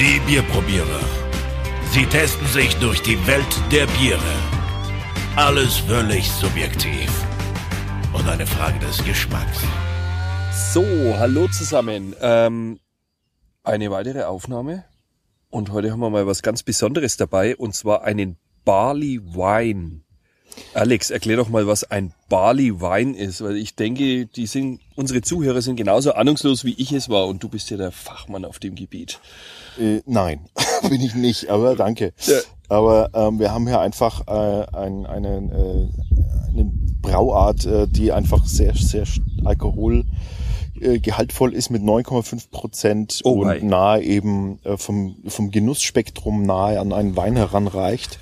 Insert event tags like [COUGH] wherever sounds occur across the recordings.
Die Bierprobierer. Sie testen sich durch die Welt der Biere. Alles völlig subjektiv. Und eine Frage des Geschmacks. So, hallo zusammen. Ähm, eine weitere Aufnahme. Und heute haben wir mal was ganz Besonderes dabei, und zwar einen Barley Wine. Alex, erklär doch mal, was ein Barley Wine ist, weil ich denke, die sind, unsere Zuhörer sind genauso ahnungslos wie ich es war und du bist ja der Fachmann auf dem Gebiet. Äh, nein, [LAUGHS] bin ich nicht, aber danke. Ja. Aber ähm, wir haben hier einfach äh, ein, einen, äh, eine Brauart, äh, die einfach sehr, sehr alkohol äh, gehaltvoll ist mit 9,5 Prozent Oh und wei. nahe eben äh, vom, vom Genussspektrum nahe an einen Wein heranreicht.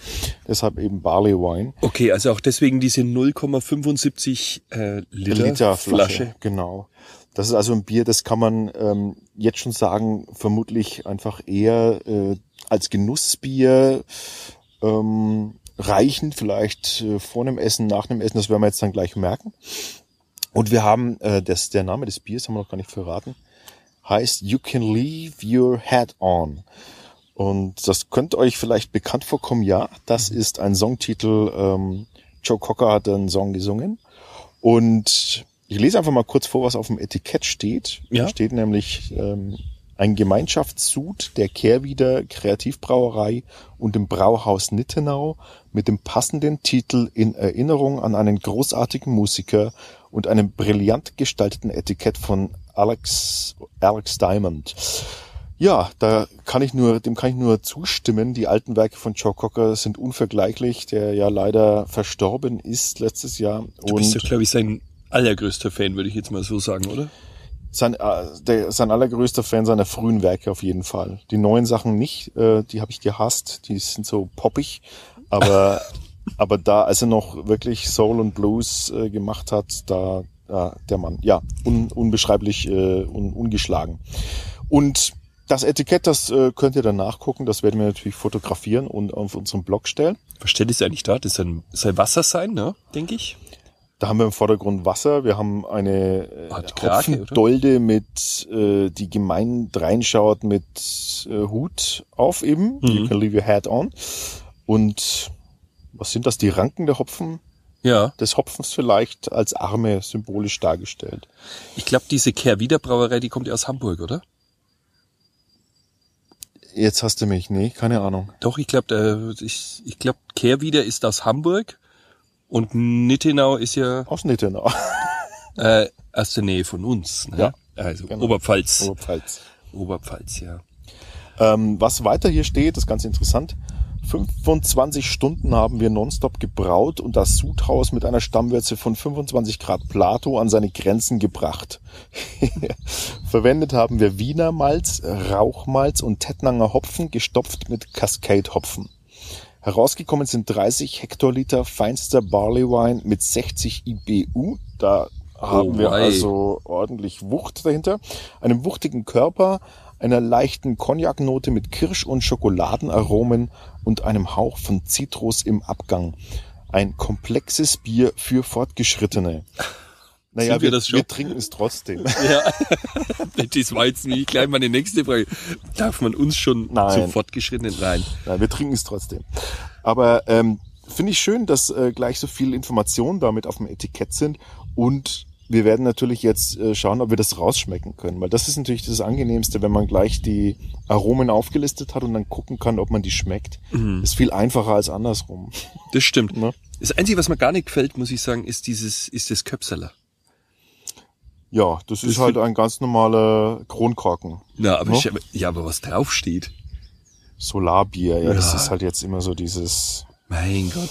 Deshalb eben Barley Wine. Okay, also auch deswegen diese 0,75 äh, Liter, Liter Flasche. Genau. Das ist also ein Bier, das kann man ähm, jetzt schon sagen, vermutlich einfach eher äh, als Genussbier ähm, reichen, vielleicht äh, vor einem Essen, nach einem Essen, das werden wir jetzt dann gleich merken. Und wir haben, äh, das, der Name des Biers haben wir noch gar nicht verraten, heißt You Can Leave Your Hat On. Und das könnte euch vielleicht bekannt vorkommen, ja. Das ist ein Songtitel. Ähm, Joe Cocker hat einen Song gesungen. Und ich lese einfach mal kurz vor, was auf dem Etikett steht. Ja. Da steht nämlich ähm, ein Gemeinschaftssud der Kehrwieder Kreativbrauerei und dem Brauhaus Nittenau mit dem passenden Titel in Erinnerung an einen großartigen Musiker und einem brillant gestalteten Etikett von Alex, Alex Diamond. Ja, da kann ich nur, dem kann ich nur zustimmen. Die alten Werke von Joe Cocker sind unvergleichlich, der ja leider verstorben ist letztes Jahr. Du bist ja, glaube ich, sein allergrößter Fan, würde ich jetzt mal so sagen, oder? sein, äh, der, sein allergrößter Fan seiner frühen Werke auf jeden Fall. Die neuen Sachen nicht, äh, die habe ich gehasst, die sind so poppig, aber [LAUGHS] aber da, als er noch wirklich Soul und Blues äh, gemacht hat, da äh, der Mann, ja, un, unbeschreiblich äh, un, ungeschlagen. Und das Etikett, das äh, könnt ihr dann nachgucken, das werden wir natürlich fotografieren und auf unserem Blog stellen. Was steht es eigentlich da? Das soll, soll Wasser sein, ne? Denke ich. Da haben wir im Vordergrund Wasser, wir haben eine äh? Hopfendolde mit, äh, die gemein reinschaut mit äh, Hut auf eben. Mhm. You can leave your hat on. Und was sind das? Die Ranken der Hopfen, Ja. des Hopfens vielleicht als Arme symbolisch dargestellt. Ich glaube, diese Kehrwieder Brauerei, die kommt ja aus Hamburg, oder? Jetzt hast du mich, nee, keine Ahnung. Doch, ich glaube, ich, ich glaube, Kehrwieder ist aus Hamburg und Nittenau ist ja Aus Nittenau. [LAUGHS] äh, aus der Nähe von uns. Ne? Ja, Also genau. Oberpfalz. Oberpfalz. Oberpfalz, ja. Ähm, was weiter hier steht, ist ganz interessant. 25 Stunden haben wir nonstop gebraut und das Sudhaus mit einer Stammwürze von 25 Grad Plato an seine Grenzen gebracht. [LAUGHS] Verwendet haben wir Wiener Malz, Rauchmalz und Tettnanger Hopfen, gestopft mit Cascade Hopfen. Herausgekommen sind 30 Hektoliter feinster Barley Wine mit 60 IBU. Da haben wir wei. also ordentlich Wucht dahinter. Einem wuchtigen Körper, einer leichten Cognac-Note mit Kirsch- und Schokoladenaromen und einem Hauch von Zitrus im Abgang. Ein komplexes Bier für Fortgeschrittene. Naja, Sind wir wir, das schon? wir trinken es trotzdem. [LAUGHS] Ja, das war jetzt nicht gleich meine nächste Frage. Darf man uns schon Nein. zu fortgeschrittenen rein? Nein, wir trinken es trotzdem. Aber ähm, finde ich schön, dass äh, gleich so viele Informationen damit auf dem Etikett sind und wir werden natürlich jetzt äh, schauen, ob wir das rausschmecken können, weil das ist natürlich das Angenehmste, wenn man gleich die Aromen aufgelistet hat und dann gucken kann, ob man die schmeckt. Ist viel einfacher als andersrum. Das stimmt. Ne? Das Einzige, was mir gar nicht gefällt, muss ich sagen, ist dieses, ist das Köpseler. Ja, das ist Das halt find- ein ganz normaler Kronkorken. Na, aber, No? ich, ja, aber was draufsteht. Solarbier, ja, das Ja. ist halt jetzt immer so dieses, Mein Gott.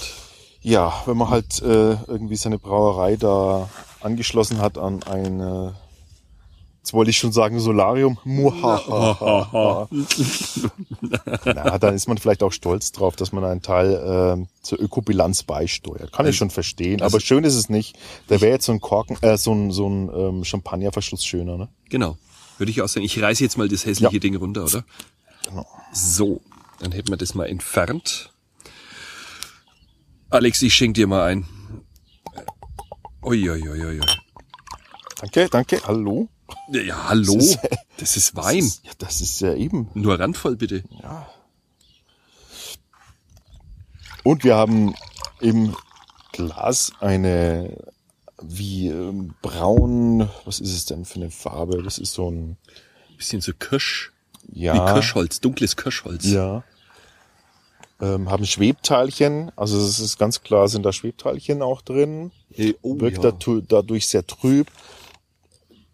ja, wenn man halt äh, irgendwie seine Brauerei da angeschlossen hat an eine, jetzt wollte ich schon sagen Solarium, Muhahaha. [LAUGHS] Na, dann ist man vielleicht auch stolz drauf, dass man einen Teil äh, zur Ökobilanz beisteuert. Kann ich schon verstehen, aber schön ist es nicht. Da wäre jetzt so ein Korken, äh, so ein, so ein ähm, Champagnerverschluss schöner, ne? Genau. Würde ich auch sagen. Ich reiße jetzt mal das hässliche Ja. Ding runter, oder? Genau. So. Dann hätten wir das mal entfernt. Alex, ich schenk dir mal ein. Uiuiuiui. Danke, danke, hallo. Ja, hallo. Das ist- Das ist Wein. Das ist, ja, das ist ja eben. Nur randvoll bitte. Ja. Und wir haben im Glas eine wie ähm, braun, was ist es denn für eine Farbe? Das ist so ein Bisschen so Kirsch. ja, Wie Kirschholz, dunkles Kirschholz. ja. Ähm, haben Schwebteilchen, also es ist ganz klar, sind da Schwebteilchen auch drin. Oh, Wirkt ja. dadurch sehr trüb.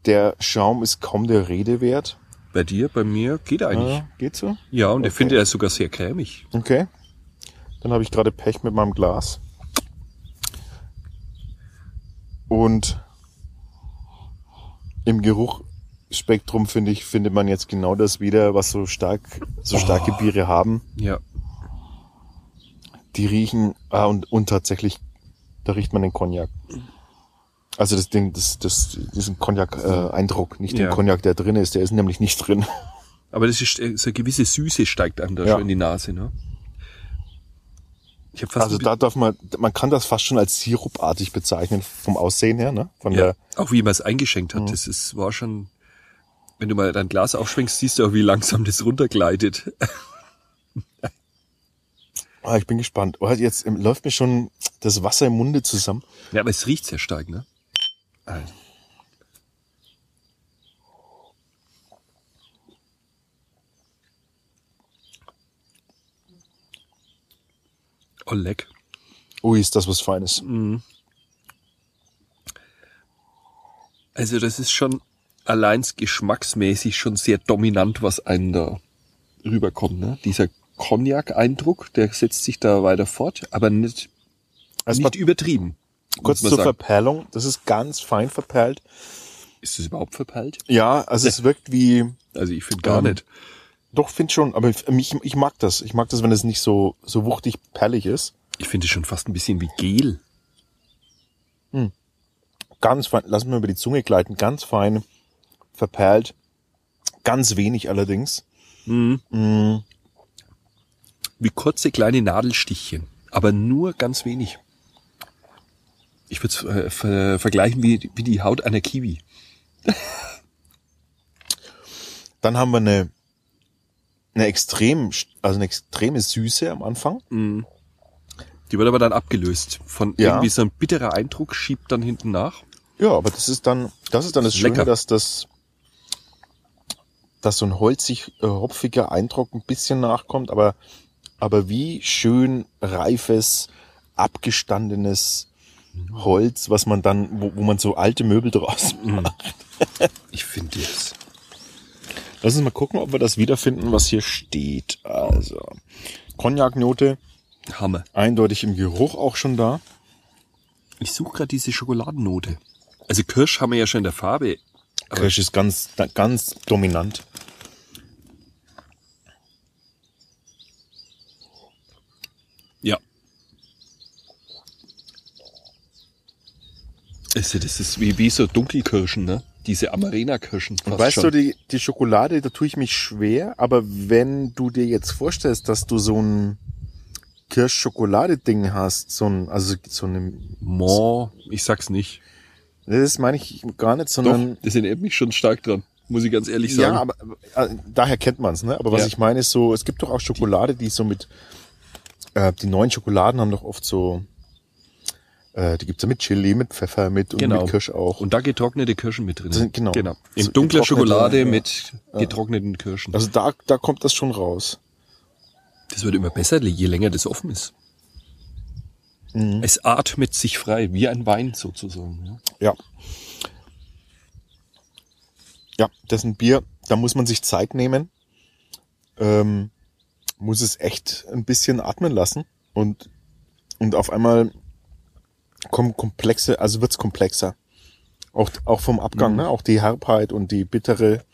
Der Schaum ist kaum der Rede wert. Bei dir, bei mir geht eigentlich. Ja, geht so? Ja, und ich Okay. finde, er ist sogar sehr cremig. Okay. Dann habe ich gerade Pech mit meinem Glas. Und im Geruchsspektrum finde ich, findet man jetzt genau das wieder, was so stark, so starke Oh. Biere haben. Ja. Die riechen, ah, und, und tatsächlich, da riecht man den Cognac. Also das Ding, das, das, diesen Cognac-Eindruck, nicht Ja. den Cognac, der drin ist, der ist nämlich nicht drin. [LAUGHS] Aber das ist, äh, so eine gewisse Süße steigt einem da Ja. schon in die Nase, ne? Ich habe fast Also da darf man, man kann das fast schon als sirupartig bezeichnen, vom Aussehen her, ne? Von ja, der, auch wie man es eingeschenkt hat. Das ist, war schon, wenn du mal dein Glas aufschwenkst, siehst du auch, wie langsam das runtergleitet. [LAUGHS] Ah, ich bin gespannt. Oh, jetzt ähm, läuft mir schon das Wasser im Munde zusammen. Ja, aber es riecht sehr stark, ne? Also. Oh, leck. Ui, ist das was Feines. Also das ist schon allein geschmacksmäßig schon sehr dominant, was einen da rüberkommt. Ne? Dieser Cognac-Eindruck, der setzt sich da weiter fort, aber nicht, Erstmal nicht übertrieben. kurz zur sagen. Verperlung. Das ist ganz fein verperlt. Ist das überhaupt verpeilt? Ja, also es wirkt wie, Also ich finde gar Ähm, nicht. doch, find schon, aber ich, ich, ich mag das. Ich mag das, wenn es nicht so, so wuchtig perlig ist. Ich finde es schon fast ein bisschen wie Gel. Ganz fein, lassen wir über die Zunge gleiten, ganz fein verperlt. Ganz wenig allerdings. Wie kurze kleine Nadelstichchen, aber nur ganz wenig. Ich würde es äh, ver vergleichen wie, wie die Haut einer Kiwi. [LAUGHS] Dann haben wir eine, eine extrem, also eine extreme Süße am Anfang. Die wird aber dann abgelöst. Von Ja. irgendwie so ein bitterer Eindruck schiebt dann hinten nach. Ja, aber das ist dann, das ist dann das ist Schöne, lecker. dass das, dass so ein holzig, äh, hopfiger Eindruck ein bisschen nachkommt, aber, aber wie schön reifes, abgestandenes Holz, was man dann, wo, wo man so alte Möbel draus macht. [LAUGHS] Ich finde das. Lass uns mal gucken, ob wir das wiederfinden, was hier steht. Also, Cognac-Note, Hammer. eindeutig im Geruch auch schon da. Ich suche gerade diese Schokoladennote. Also Kirsch haben wir ja schon in der Farbe. Kirsch ist ganz, ganz dominant. Ja. Also das ist wie, wie so Dunkelkirschen, ne? Diese Amarena-Kirschen. Und weißt schon. du, die, die Schokolade, da tue ich mich schwer, aber wenn du dir jetzt vorstellst, dass du so ein Kirschschokolade-Ding hast, so ein, also so eine, Mo, ich sag's nicht. das meine ich gar nicht, Doch, sondern, das erinnert mich schon stark dran. Muss ich ganz ehrlich sagen. ja, aber äh, daher kennt man's, ne? Aber was Ja. ich meine ist so, es gibt doch auch Schokolade, die so mit, äh, die neuen Schokoladen haben doch oft so, äh, die gibt's ja mit Chili, mit Pfeffer, mit und Genau. mit Kirsch auch. Und da getrocknete Kirschen mit drin. Sind- genau. genau. So In dunkler getrocknete, Schokolade ja. mit getrockneten Kirschen. also da, da kommt das schon raus. Das wird immer besser, je länger das offen ist. Mhm. Es atmet sich frei, wie ein Wein sozusagen. Ja. Ja. Ja, das ist ein Bier, da muss man sich Zeit nehmen. Ähm, muss es echt ein bisschen atmen lassen und, und auf einmal kommen komplexe, also wird's komplexer. Auch, auch vom Abgang, ne? Auch die Herbheit und die bittere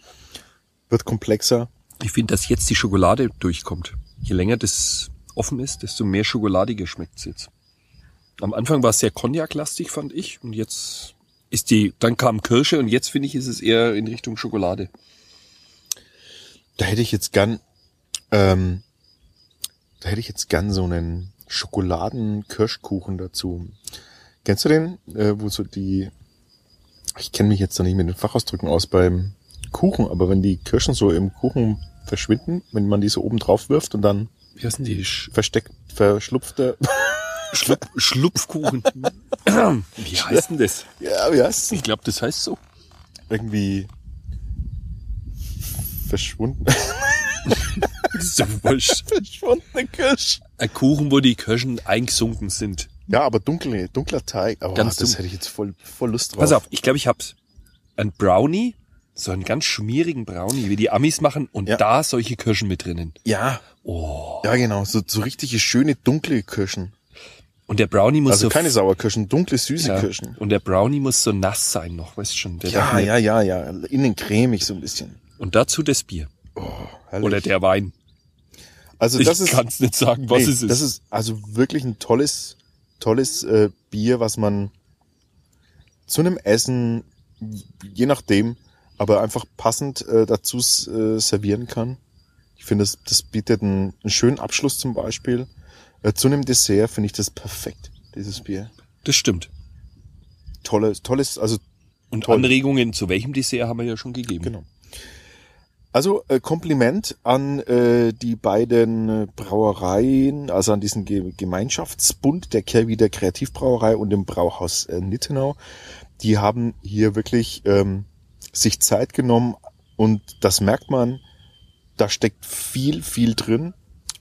wird komplexer. Ich finde, dass jetzt die Schokolade durchkommt. Je länger das offen ist, desto mehr schokoladiger schmeckt's jetzt. Am Anfang war es sehr Cognac-lastig, fand ich. Und jetzt ist die, dann kam Kirsche und jetzt finde ich, ist es eher in Richtung Schokolade. Da hätte ich jetzt gern, ähm, da hätte ich jetzt gern so einen Schokoladen-Kirschkuchen dazu. Kennst du den, äh, wo so die ich kenne mich jetzt noch nicht mit den Fachausdrücken aus beim Kuchen, aber wenn die Kirschen so im Kuchen verschwinden, wenn man die so oben drauf wirft und dann Wie heißen die? Versteckt, verschlupfte, Schlup [LAUGHS] Schlupfkuchen. Wie heißt denn das? ja, wie heißt Ich glaube, das heißt so. Irgendwie verschwunden, [LAUGHS] Wurscht. [LAUGHS] verschwundene Kirsch. Ein Kuchen, wo die Kirschen eingesunken sind. Ja, aber dunkle, dunkler Teig. Aber Ganz das dunkel. hätte ich jetzt voll, voll Lust drauf. Pass auf, ich glaube, ich hab's. Ein Brownie, so einen ganz schmierigen Brownie, wie die Amis machen, und Ja. da solche Kirschen mit drinnen. Ja, Oh. ja genau, so, so richtige schöne dunkle Kirschen. Und der Brownie muss Also so keine Sauerkirschen, dunkle süße ja, Kirschen. Und der Brownie muss so nass sein noch, weißt schon. Der Ja, ja, ja, ja, innen cremig so ein bisschen. Und dazu das Bier. Herrlich. Oder der Wein. Also Ich das ist, kann's nicht sagen, was nee, es ist. das ist also wirklich ein tolles, tolles äh, Bier, was man zu einem Essen, je nachdem, aber einfach passend äh, dazu äh, servieren kann. Ich finde, das, das bietet einen, einen schönen Abschluss zum Beispiel. Äh, zu einem Dessert finde ich das perfekt, dieses Bier. Das stimmt. Tolles, tolles, also Und Toll. Anregungen zu welchem Dessert haben wir ja schon gegeben. Genau. Also äh, Kompliment an äh, die beiden Brauereien, also an diesen Ge Gemeinschaftsbund der Kehrwieder Kreativbrauerei und dem Brauhaus äh, Nittenau. Die haben hier wirklich ähm, sich Zeit genommen und das merkt man, da steckt viel, viel drin.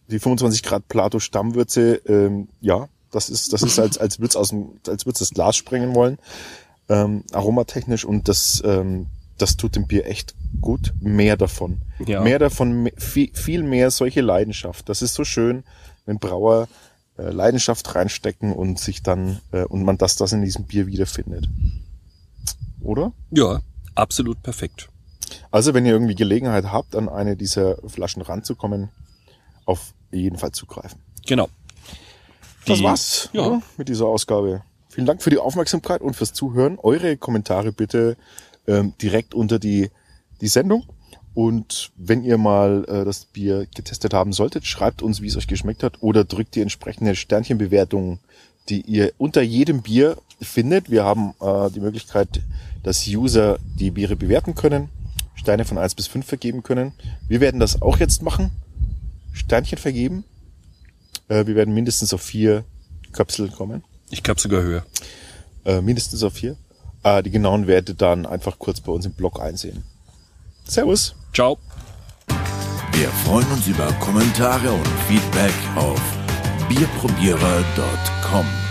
Die 25 Grad Plato Stammwürze, ähm, ja, das ist, das ist als, als würd's aus dem, als würd's das Glas sprengen wollen ähm, aromatechnisch und das, ähm, das tut dem Bier echt gut. Mehr davon. Ja. Mehr davon, viel, viel mehr solche Leidenschaft. Das ist so schön, wenn Brauer äh, Leidenschaft reinstecken und sich dann, äh, und man das, das in diesem Bier wiederfindet. Oder? Ja, absolut perfekt. Also, wenn ihr irgendwie Gelegenheit habt, an eine dieser Flaschen ranzukommen, auf jeden Fall zugreifen. Genau. Das Die- war's Ja. mit dieser Ausgabe. Vielen Dank für die Aufmerksamkeit und fürs Zuhören. Eure Kommentare bitte ähm, direkt unter die, die Sendung. Und wenn ihr mal äh, das Bier getestet haben solltet, schreibt uns, wie es euch geschmeckt hat oder drückt die entsprechende Sternchenbewertung, die ihr unter jedem Bier findet. Wir haben äh, die Möglichkeit, dass User die Biere bewerten können, Steine von 1 bis 5 vergeben können. Wir werden das auch jetzt machen. Sternchen vergeben. Äh, wir werden mindestens auf vier Köpsel kommen. Ich glaube sogar höher. Äh, mindestens auf vier. Äh, die genauen Werte dann einfach kurz bei uns im Blog einsehen. Servus. Ciao. Wir freuen uns über Kommentare und Feedback auf bierprobierer.com.